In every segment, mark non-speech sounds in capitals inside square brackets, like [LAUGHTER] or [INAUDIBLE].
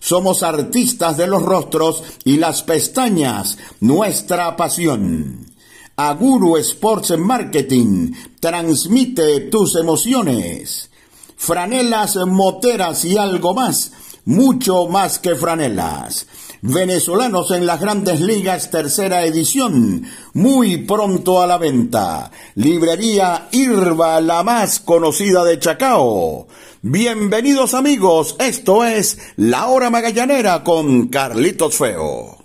somos artistas de los rostros y las pestañas, nuestra pasión. Aguru Sports Marketing transmite tus emociones. Franelas, moteras y algo más, mucho más que franelas. Venezolanos en las grandes ligas, tercera edición, muy pronto a la venta. Librería Irva, la más conocida de Chacao. Bienvenidos amigos, esto es La Hora Magallanera con Carlitos Feo.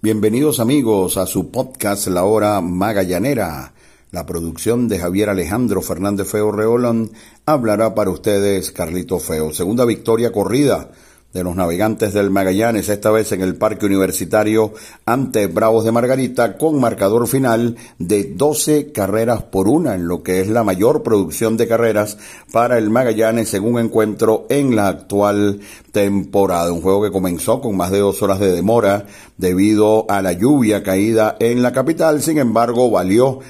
Bienvenidos amigos a su podcast La Hora Magallanera. La producción de Javier Alejandro Fernández Feo Reolón hablará para ustedes Carlitos Feo. Segunda victoria corrida de los navegantes del Magallanes, esta vez en el Parque Universitario ante Bravos de Margarita, con marcador final de 12 carreras por una, en lo que es la mayor producción de carreras para el Magallanes en un encuentro en la actual temporada. Un juego que comenzó con más de dos horas de demora debido a la lluvia caída en la capital, sin embargo, valió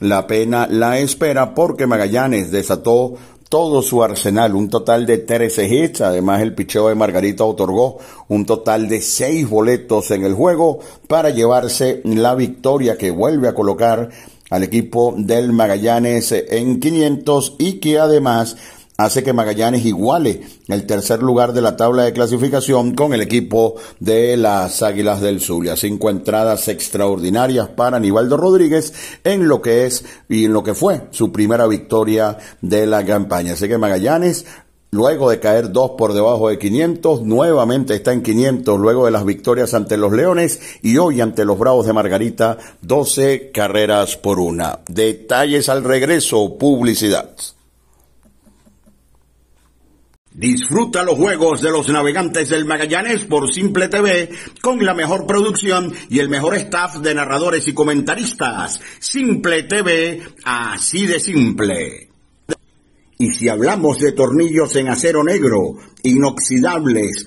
la pena la espera porque Magallanes desató todo su arsenal, un total de 13 hits. Además, el picheo de Margarita otorgó un total de 6 boletos en el juego para llevarse la victoria que vuelve a colocar al equipo del Magallanes en 500 y que además hace que Magallanes iguale el tercer lugar de la tabla de clasificación con el equipo de las Águilas del Zulia. Cinco entradas extraordinarias para Aníbaldo Rodríguez en lo que es y en lo que fue su primera victoria de la campaña. Así que Magallanes Luego de caer dos por debajo de 500, nuevamente está en 500 luego de las victorias ante los Leones y hoy ante los Bravos de Margarita, 12 carreras por una. Detalles al regreso, publicidad. Disfruta los juegos de los navegantes del Magallanes por Simple TV con la mejor producción y el mejor staff de narradores y comentaristas. Simple TV, así de simple. Y si hablamos de tornillos en acero negro, inoxidables,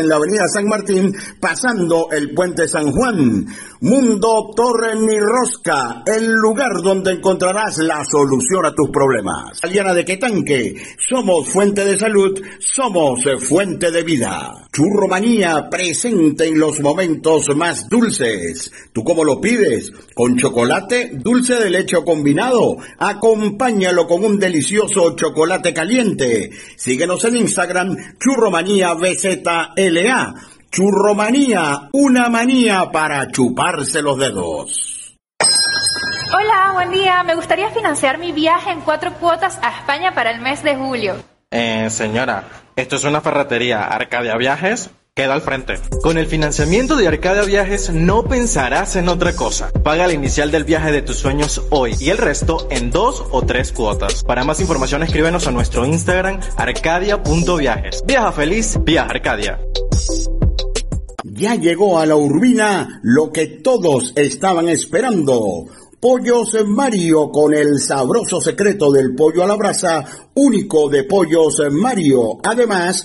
en la avenida San Martín, pasando el puente San Juan. Mundo Torre ni Rosca, el lugar donde encontrarás la solución a tus problemas. Aliana de Quetanque, somos fuente de salud, somos fuente de vida. Churromanía presente en los momentos más dulces. ¿Tú cómo lo pides? ¿Con chocolate, dulce de leche combinado? Acompáñalo con un delicioso chocolate caliente. Síguenos en Instagram, Churromanía BZLA. Churromanía, una manía para chuparse los dedos. Hola, buen día. Me gustaría financiar mi viaje en cuatro cuotas a España para el mes de julio. Eh, señora, esto es una ferretería. Arcadia Viajes queda al frente. Con el financiamiento de Arcadia Viajes no pensarás en otra cosa. Paga la inicial del viaje de tus sueños hoy y el resto en dos o tres cuotas. Para más información escríbenos a nuestro Instagram arcadia.viajes. Viaja feliz, viaja Arcadia. Ya llegó a la Urbina lo que todos estaban esperando. Pollos Mario con el sabroso secreto del pollo a la brasa, único de Pollos Mario. Además,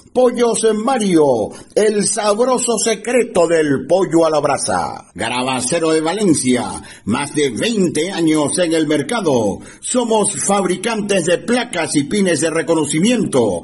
Pollos en Mario, el sabroso secreto del pollo a la brasa. Garabacero de Valencia, más de 20 años en el mercado. Somos fabricantes de placas y pines de reconocimiento,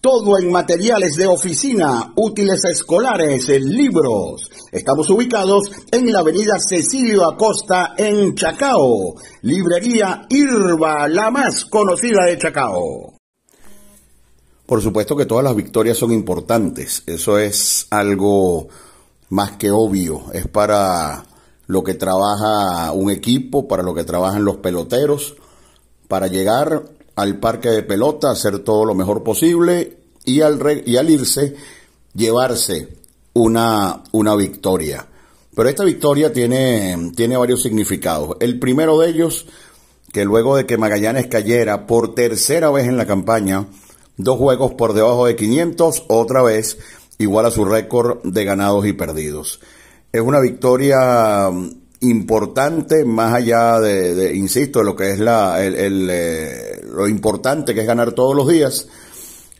Todo en materiales de oficina, útiles escolares, libros. Estamos ubicados en la avenida Cecilio Acosta en Chacao. Librería Irba, la más conocida de Chacao. Por supuesto que todas las victorias son importantes. Eso es algo más que obvio. Es para lo que trabaja un equipo, para lo que trabajan los peloteros, para llegar al parque de pelota, hacer todo lo mejor posible y al, y al irse llevarse una, una victoria. Pero esta victoria tiene, tiene varios significados. El primero de ellos, que luego de que Magallanes cayera por tercera vez en la campaña, dos juegos por debajo de 500, otra vez igual a su récord de ganados y perdidos. Es una victoria importante, más allá de, insisto, de lo que es la, el, eh, lo importante que es ganar todos los días,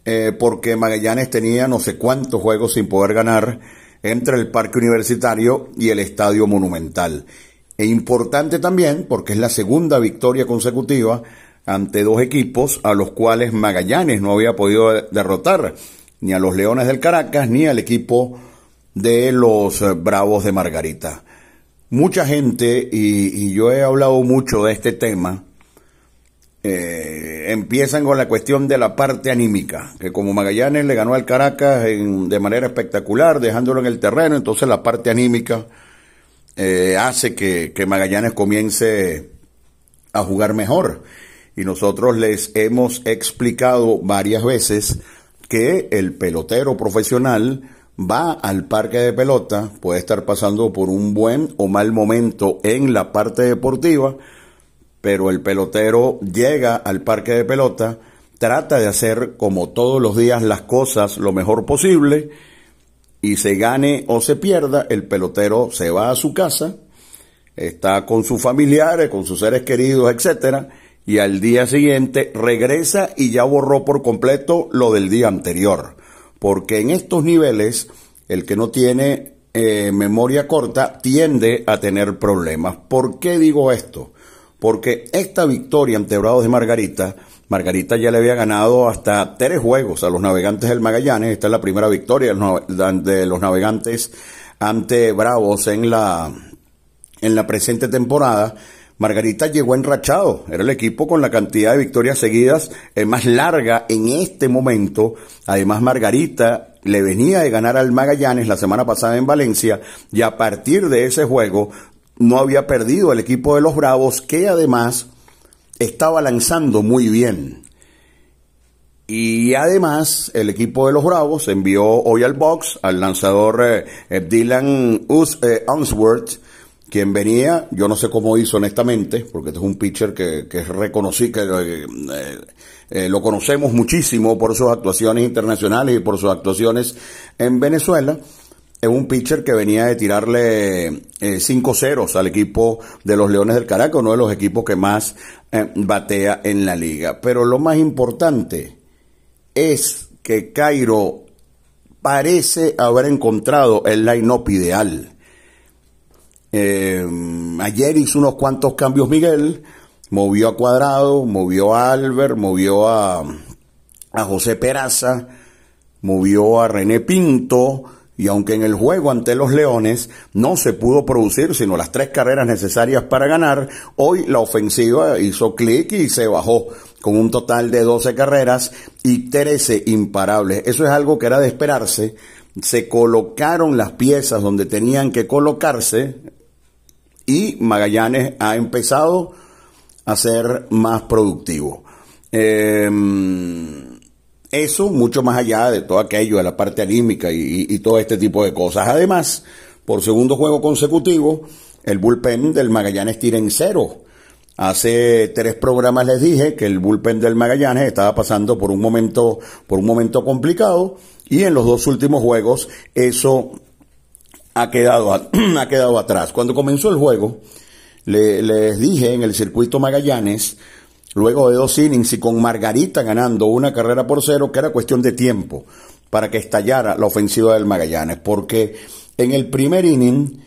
eh, porque Magallanes tenía no sé cuántos juegos sin poder ganar entre el Parque Universitario y el Estadio Monumental. E importante también porque es la segunda victoria consecutiva ante dos equipos a los cuales Magallanes no había podido derrotar, ni a los Leones del Caracas ni al equipo de los Bravos de Margarita. Mucha gente, y, yo he hablado mucho de este tema, eh, empiezan con la cuestión de la parte anímica, que como Magallanes le ganó al Caracas de manera espectacular, dejándolo en el terreno, entonces la parte anímica eh, hace que Magallanes comience a jugar mejor. Y nosotros les hemos explicado varias veces que el pelotero profesional va al parque de pelota, puede estar pasando por un buen o mal momento en la parte deportiva, pero el pelotero llega al parque de pelota, trata de hacer como todos los días las cosas lo mejor posible y se gane o se pierda, el pelotero se va a su casa, está con sus familiares, con sus seres queridos, etcétera, y al día siguiente regresa y ya borró por completo lo del día anterior. Porque en estos niveles, el que no tiene eh, memoria corta tiende a tener problemas. ¿Por qué digo esto? Porque esta victoria ante Bravos de Margarita, Margarita ya le había ganado hasta tres juegos a los navegantes del Magallanes. Esta es la primera victoria de los navegantes ante Bravos en la, en la presente temporada. Margarita llegó enrachado, era el equipo con la cantidad de victorias seguidas eh, más larga en este momento. Además, Margarita le venía de ganar al Magallanes la semana pasada en Valencia y a partir de ese juego no había perdido el equipo de los Bravos que además estaba lanzando muy bien. Y además el equipo de los Bravos envió hoy al box al lanzador eh, eh, Dylan Us, quien venía, yo no sé cómo hizo honestamente, porque este es un pitcher que, que es reconocido, que eh, eh, lo conocemos muchísimo por sus actuaciones internacionales y por sus actuaciones en Venezuela. Es un pitcher que venía de tirarle eh, cinco ceros al equipo de los Leones del Caracas, uno de los equipos que más batea en la liga. Pero lo más importante es que Cairo parece haber encontrado el line-up ideal eh, ayer hizo unos cuantos cambios Miguel, movió a Cuadrado, movió a Albert, movió a, a José Peraza, movió a René Pinto, y aunque en el juego ante los Leones no se pudo producir sino las tres carreras necesarias para ganar, hoy la ofensiva hizo clic y se bajó con un total de 12 carreras y 13 imparables. Eso es algo que era de esperarse. Se colocaron las piezas donde tenían que colocarse, y Magallanes ha empezado a ser más productivo. Em, eso mucho más allá de todo aquello, de la parte anímica y, todo este tipo de cosas. Además, por segundo juego consecutivo, el bullpen del Magallanes tira en cero. Hace tres programas les dije que el bullpen del Magallanes estaba pasando por un momento, por un momento complicado y en los dos últimos juegos eso ha quedado, [CLEARS THROAT] ha quedado atrás. Cuando comenzó el juego, les dije en el circuito Magallanes, luego de dos innings y con Margarita ganando una carrera por cero, que era cuestión de tiempo para que estallara la ofensiva del Magallanes, porque en el primer inning,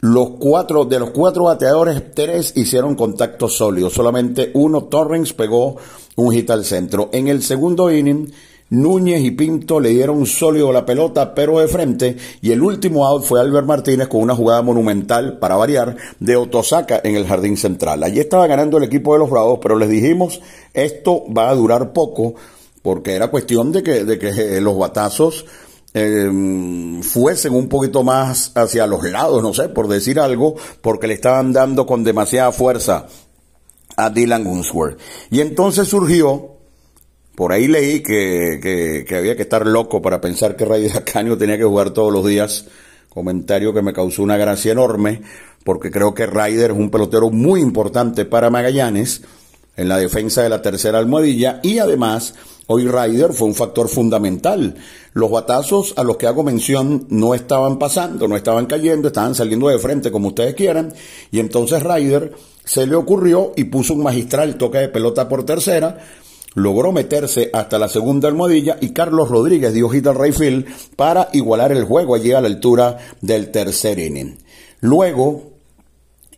los cuatro, de los cuatro bateadores, tres hicieron contacto sólido, solamente uno, Torrens, pegó un hit al centro. En el segundo inning, Núñez y Pinto le dieron sólido la pelota, pero de frente, y el último out fue Albert Martínez con una jugada monumental, para variar, de Otosaka en el jardín central. Allí estaba ganando el equipo de los Bravos, pero les dijimos, esto va a durar poco, porque era cuestión de que, de que eh, los batazos em, fuesen un poquito más hacia los lados, no sé, por decir algo, porque le estaban dando con demasiada fuerza a Dylan Gunsworth. Y entonces surgió por ahí leí que, había que estar loco para pensar que Raider Acanio tenía que jugar todos los días. Comentario que me causó una gracia enorme, porque creo que Ryder es un pelotero muy importante para Magallanes en la defensa de la tercera almohadilla y además hoy Ryder fue un factor fundamental. Los batazos a los que hago mención no estaban pasando, no estaban cayendo, estaban saliendo de frente como ustedes quieran y entonces Ryder se le ocurrió y puso un magistral toque de pelota por tercera logró meterse hasta la segunda almohadilla y Carlos Rodríguez dio hit al Rayfield para igualar el juego allí a la altura del tercer inning. Luego,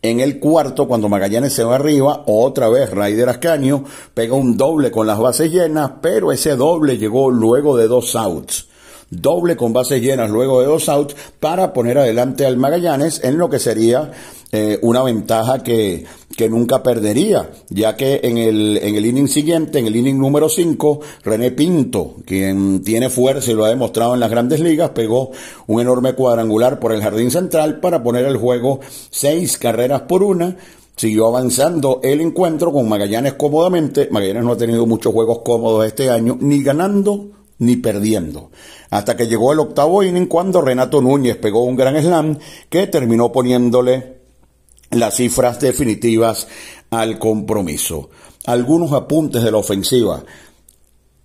en el cuarto, cuando Magallanes se va arriba, otra vez Raider Ascaño pega un doble con las bases llenas, pero ese doble llegó luego de dos outs doble con bases llenas luego de dos outs para poner adelante al Magallanes en lo que sería eh, una ventaja que, que nunca perdería, ya que en el, en el inning siguiente, en el inning número 5, René Pinto, quien tiene fuerza y lo ha demostrado en las grandes ligas, pegó un enorme cuadrangular por el jardín central para poner el juego seis carreras por una. Siguió avanzando el encuentro con Magallanes cómodamente. Magallanes no ha tenido muchos juegos cómodos este año, ni ganando ni perdiendo. Hasta que llegó el octavo inning cuando Renato Núñez pegó un gran slam que terminó poniéndole las cifras definitivas al compromiso. Algunos apuntes de la ofensiva.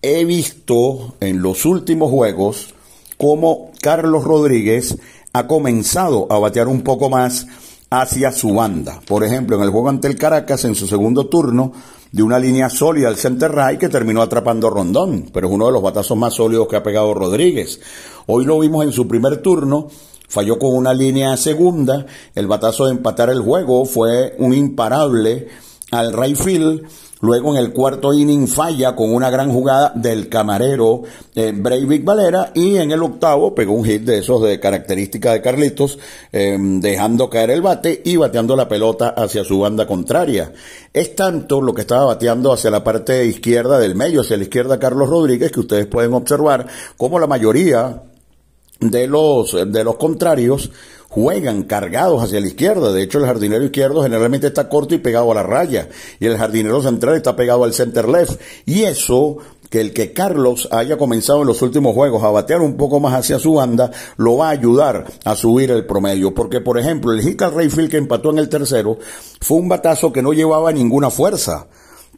He visto en los últimos juegos cómo Carlos Rodríguez ha comenzado a batear un poco más hacia su banda. Por ejemplo, en el juego ante el Caracas, en su segundo turno, de una línea sólida al center right que terminó atrapando Rondón, pero es uno de los batazos más sólidos que ha pegado Rodríguez. Hoy lo vimos en su primer turno, falló con una línea segunda, el batazo de empatar el juego fue un imparable al right field Luego en el cuarto inning falla con una gran jugada del camarero eh, Breivik Valera y en el octavo pegó un hit de esos de característica de Carlitos, em, dejando caer el bate y bateando la pelota hacia su banda contraria. Es tanto lo que estaba bateando hacia la parte izquierda del medio, hacia la izquierda Carlos Rodríguez, que ustedes pueden observar como la mayoría de los, de los contrarios juegan cargados hacia la izquierda. De hecho, el jardinero izquierdo generalmente está corto y pegado a la raya. Y el jardinero central está pegado al center left. Y eso que el que Carlos haya comenzado en los últimos juegos a batear un poco más hacia su banda, lo va a ayudar a subir el promedio. Porque, por ejemplo, el hit al Rayfield que empató en el tercero fue un batazo que no llevaba ninguna fuerza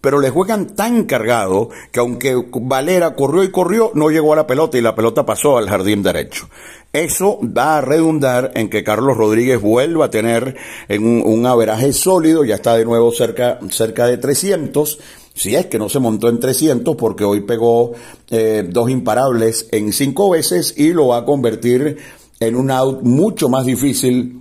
pero le juegan tan cargado que aunque Valera corrió y corrió, no llegó a la pelota y la pelota pasó al jardín derecho. Eso va a redundar en que Carlos Rodríguez vuelva a tener un, un averaje sólido, ya está de nuevo cerca, cerca de 300, si es que no se montó en 300 porque hoy pegó eh, dos imparables en cinco veces y lo va a convertir en un out mucho más difícil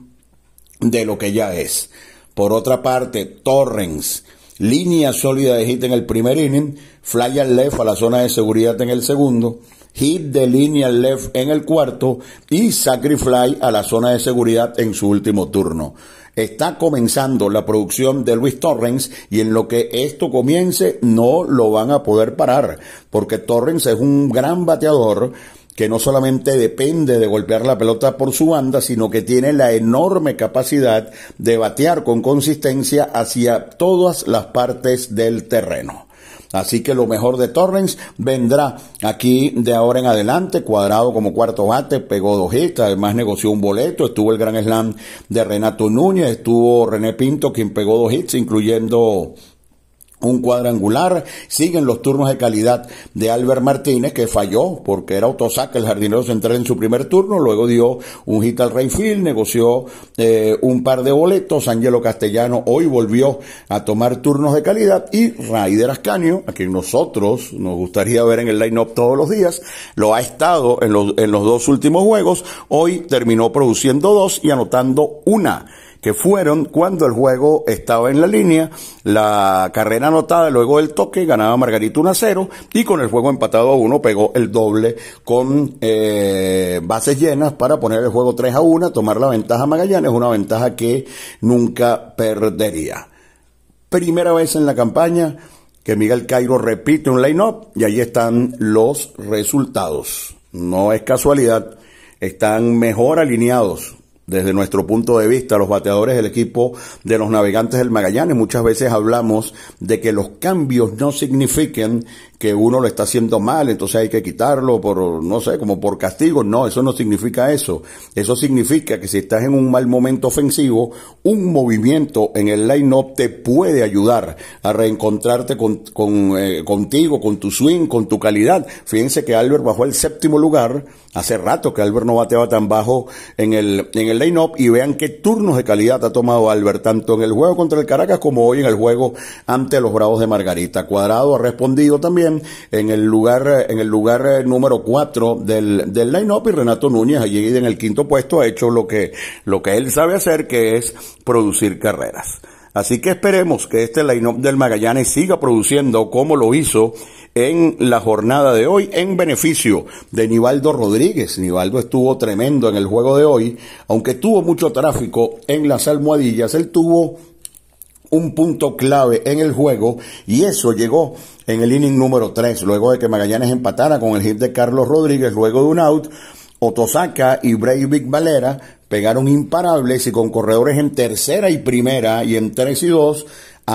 de lo que ya es. Por otra parte, Torrens, línea sólida de hit en el primer inning, fly al left a la zona de seguridad en el segundo, hit de línea left en el cuarto y sacrifly a la zona de seguridad en su último turno. Está comenzando la producción de Luis Torrens y en lo que esto comience no lo van a poder parar porque Torrens es un gran bateador que no solamente depende de golpear la pelota por su banda, sino que tiene la enorme capacidad de batear con consistencia hacia todas las partes del terreno. Así que lo mejor de Torrens vendrá aquí de ahora en adelante, cuadrado como cuarto bate, pegó dos hits, además negoció un boleto, estuvo el gran slam de Renato Núñez, estuvo René Pinto quien pegó dos hits, incluyendo un cuadrangular. Siguen los turnos de calidad de Albert Martínez, que falló porque era autosaca el jardinero central en su primer turno. Luego dio un hit al Rayfield, negoció eh, un par de boletos. Angelo Castellano hoy volvió a tomar turnos de calidad. Y Raider Ascanio, a quien nosotros nos gustaría ver en el line-up todos los días, lo ha estado en los, en los dos últimos juegos. Hoy terminó produciendo dos y anotando una que fueron cuando el juego estaba en la línea, la carrera anotada luego del toque ganaba Margarito 1 a 0 y con el juego empatado a 1 pegó el doble con eh, bases llenas para poner el juego 3 a 1, tomar la ventaja Magallanes, una ventaja que nunca perdería. Primera vez en la campaña que Miguel Cairo repite un line-up y ahí están los resultados. No es casualidad, están mejor alineados desde nuestro punto de vista, los bateadores del equipo de los navegantes del Magallanes. Muchas veces hablamos de que los cambios no signifiquen que uno lo está haciendo mal, entonces hay que quitarlo por, no sé, como por castigo. No, eso no significa eso. Eso significa que si estás en un mal momento ofensivo, un movimiento en el line-up te puede ayudar a reencontrarte con, eh, contigo, con tu swing, con tu calidad. Fíjense que Albert bajó el séptimo lugar. Hace rato que Albert no bateaba tan bajo en el, en el line-up y vean qué turnos de calidad ha tomado Albert, tanto en el juego contra el Caracas como hoy en el juego ante los Bravos de Margarita. Cuadrado ha respondido también en el lugar, en el lugar eh, número 4 del, del line-up y Renato Núñez allí en el quinto puesto ha hecho lo que, lo que él sabe hacer, que es producir carreras. Así que esperemos que este line-up del Magallanes siga produciendo como lo hizo en la jornada de hoy en beneficio de Nivaldo Rodríguez. Nivaldo estuvo tremendo en el juego de hoy, aunque tuvo mucho tráfico en las almohadillas, él tuvo un punto clave en el juego y eso llegó en el inning número 3, luego de que Magallanes empatara con el hit de Carlos Rodríguez, luego de un out, Otosaka y Breivik Valera pegaron imparables y con corredores en tercera y primera y en tres y dos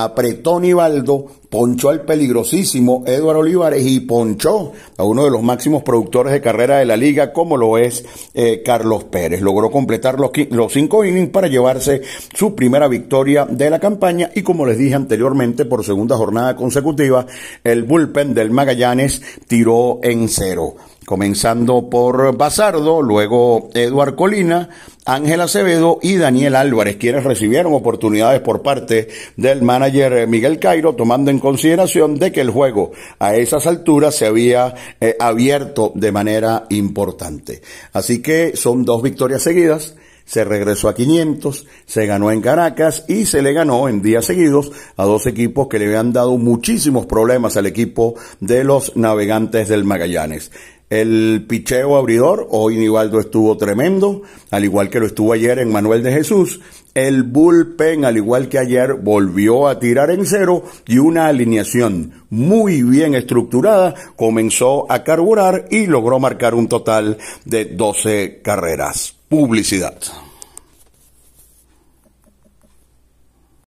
apretó Nivaldo, ponchó al peligrosísimo Eduardo Olivares y ponchó a uno de los máximos productores de carrera de la liga, como lo es eh, Carlos Pérez. Logró completar los, los cinco innings para llevarse su primera victoria de la campaña y como les dije anteriormente, por segunda jornada consecutiva, el bullpen del Magallanes tiró en cero comenzando por Basardo, luego Eduard Colina, Ángel Acevedo y Daniel Álvarez, quienes recibieron oportunidades por parte del manager Miguel Cairo, tomando en consideración de que el juego a esas alturas se había eh, abierto de manera importante. Así que son dos victorias seguidas se regresó a 500, se ganó en Caracas y se le ganó en días seguidos a dos equipos que le habían dado muchísimos problemas al equipo de los navegantes del Magallanes. El picheo abridor, hoy Nivaldo estuvo tremendo, al igual que lo estuvo ayer en Manuel de Jesús. El bullpen, al igual que ayer, volvió a tirar en cero y una alineación muy bien estructurada comenzó a carburar y logró marcar un total de 12 carreras. Publicidad.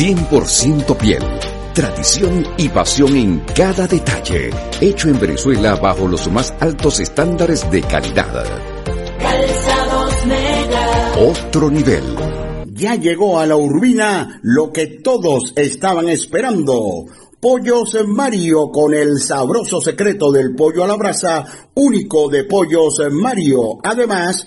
100% piel. Tradición y pasión en cada detalle. Hecho en Venezuela bajo los más altos estándares de calidad. Calzados Mega. Otro nivel. Ya llegó a la urbina lo que todos estaban esperando Pollos Mario con el sabroso secreto del pollo a la brasa, único de Pollos Mario. Además,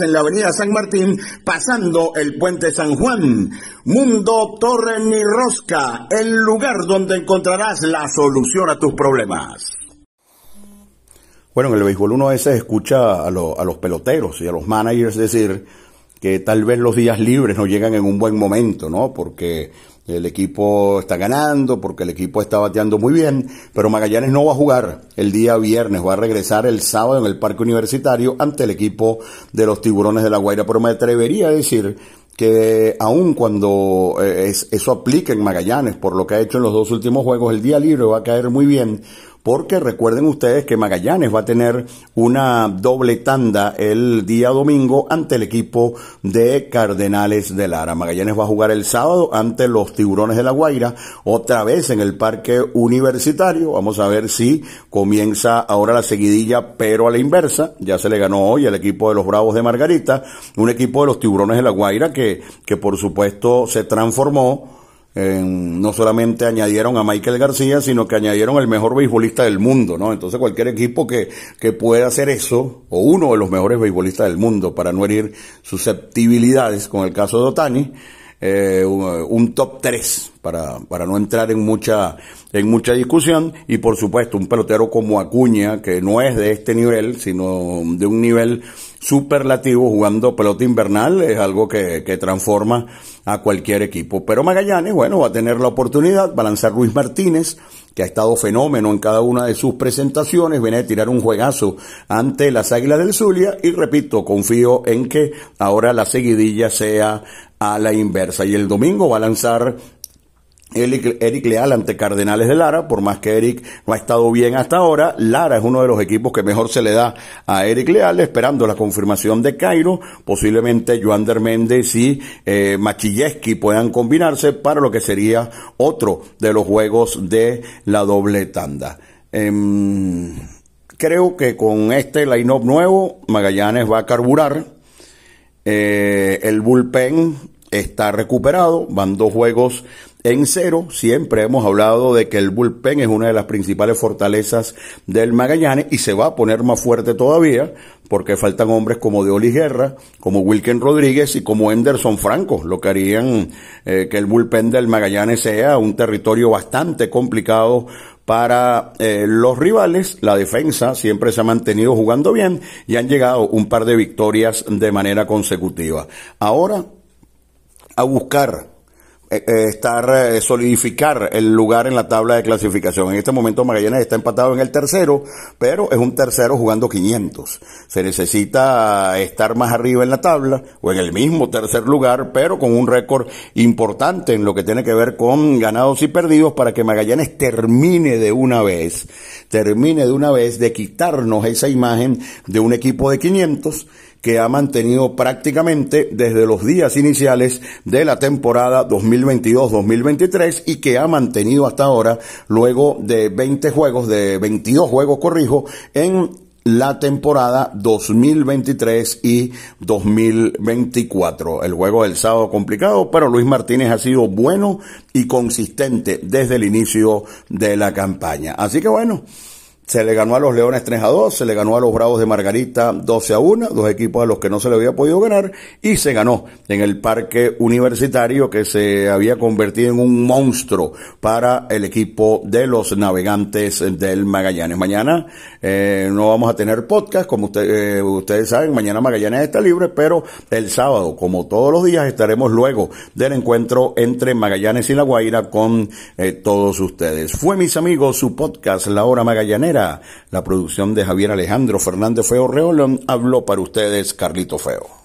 en la avenida San Martín, pasando el puente San Juan. Mundo Tornirrosca, el lugar donde encontrarás la solución a tus problemas. Bueno, en el béisbol uno a veces escucha a los peloteros y a los managers decir que tal vez los días libres no llegan en un buen momento, ¿no? Porque el equipo está ganando, porque el equipo está bateando muy bien, pero Magallanes no va a jugar el día viernes, va a regresar el sábado en el Parque Universitario ante el equipo de los Tiburones de la Guaira, pero me atrevería a decir que aun cuando eh, es- eso aplique en Magallanes, por lo que ha hecho en los dos últimos juegos, el día libre va a caer muy bien, porque recuerden ustedes que Magallanes va a tener una doble tanda el día domingo ante el equipo de Cardenales de Lara. Magallanes va a jugar el sábado ante los Tiburones de la Guaira, otra vez en el Parque Universitario. Vamos a ver si comienza ahora la seguidilla, pero a la inversa. Ya se le ganó hoy al equipo de los Bravos de Margarita, un equipo de los Tiburones de la Guaira que, que por supuesto se transformó en- no solamente añadieron a Michael García, sino que añadieron el mejor beisbolista del mundo, ¿no? Entonces cualquier equipo que, que pueda hacer eso, o uno de los mejores beisbolistas del mundo, para no herir susceptibilidades, con el caso de Otani, eh, un, un top 3 para, para no entrar en mucha, en mucha discusión y por supuesto un pelotero como Acuña que no es de este nivel sino de un nivel superlativo jugando pelota invernal es algo que, que transforma a cualquier equipo. Pero Magallanes, bueno, va a tener la oportunidad, va a lanzar Luis Martínez, que ha estado fenómeno en cada una de sus presentaciones, viene a tirar un juegazo ante las Águilas del Zulia y repito, confío en que ahora la seguidilla sea a la inversa. Y el domingo va a lanzar Eric, Leal ante Cardenales de Lara, por más que Eric no ha estado bien hasta ahora, Lara es uno de los equipos que mejor se le da a Eric Leal, esperando la confirmación de Cairo, posiblemente Joander Méndez y eh, Machilleski puedan combinarse para lo que sería otro de los juegos de la doble tanda. Em, creo que con este line-up nuevo, Magallanes va a carburar, eh, el bullpen está recuperado, van dos juegos en cero. Siempre hemos hablado de que el bullpen es una de las principales fortalezas del Magallanes y se va a poner más fuerte todavía porque faltan hombres como Deoli Guerra, como Wilken Rodríguez y como Anderson Franco, lo que harían eh, que el bullpen del Magallanes sea un territorio bastante complicado para eh, los rivales. La defensa siempre se ha mantenido jugando bien y han llegado un par de victorias de manera consecutiva. Ahora, a buscar estar, eh, solidificar el lugar en la tabla de clasificación. En este momento Magallanes está empatado en el tercero, pero es un tercero jugando 500. Se necesita estar más arriba en la tabla o en el mismo tercer lugar, pero con un récord importante en lo que tiene que ver con ganados y perdidos para que Magallanes termine de una vez, termine de una vez de quitarnos esa imagen de un equipo de 500 que ha mantenido prácticamente desde los días iniciales de la temporada 2022-2023 y que ha mantenido hasta ahora luego de 20 juegos, de 22 juegos, corrijo, en la temporada 2023 y 2024. El juego del sábado complicado, pero Luis Martínez ha sido bueno y consistente desde el inicio de la campaña. Así que bueno, se le ganó a los Leones 3 a 2, se le ganó a los Bravos de Margarita 12 a 1, dos equipos a los que no se le había podido ganar, y se ganó en el parque universitario que se había convertido en un monstruo para el equipo de los navegantes del Magallanes. Mañana eh, no vamos a tener podcast, como eh, ustedes saben, mañana Magallanes está libre, pero el sábado, como todos los días, estaremos luego del encuentro entre Magallanes y La Guaira con eh, todos ustedes. Fue, mis amigos, su podcast La Hora Magallanera la producción de Javier Alejandro Fernández Feo Reolón, habló para ustedes Carlito Feo.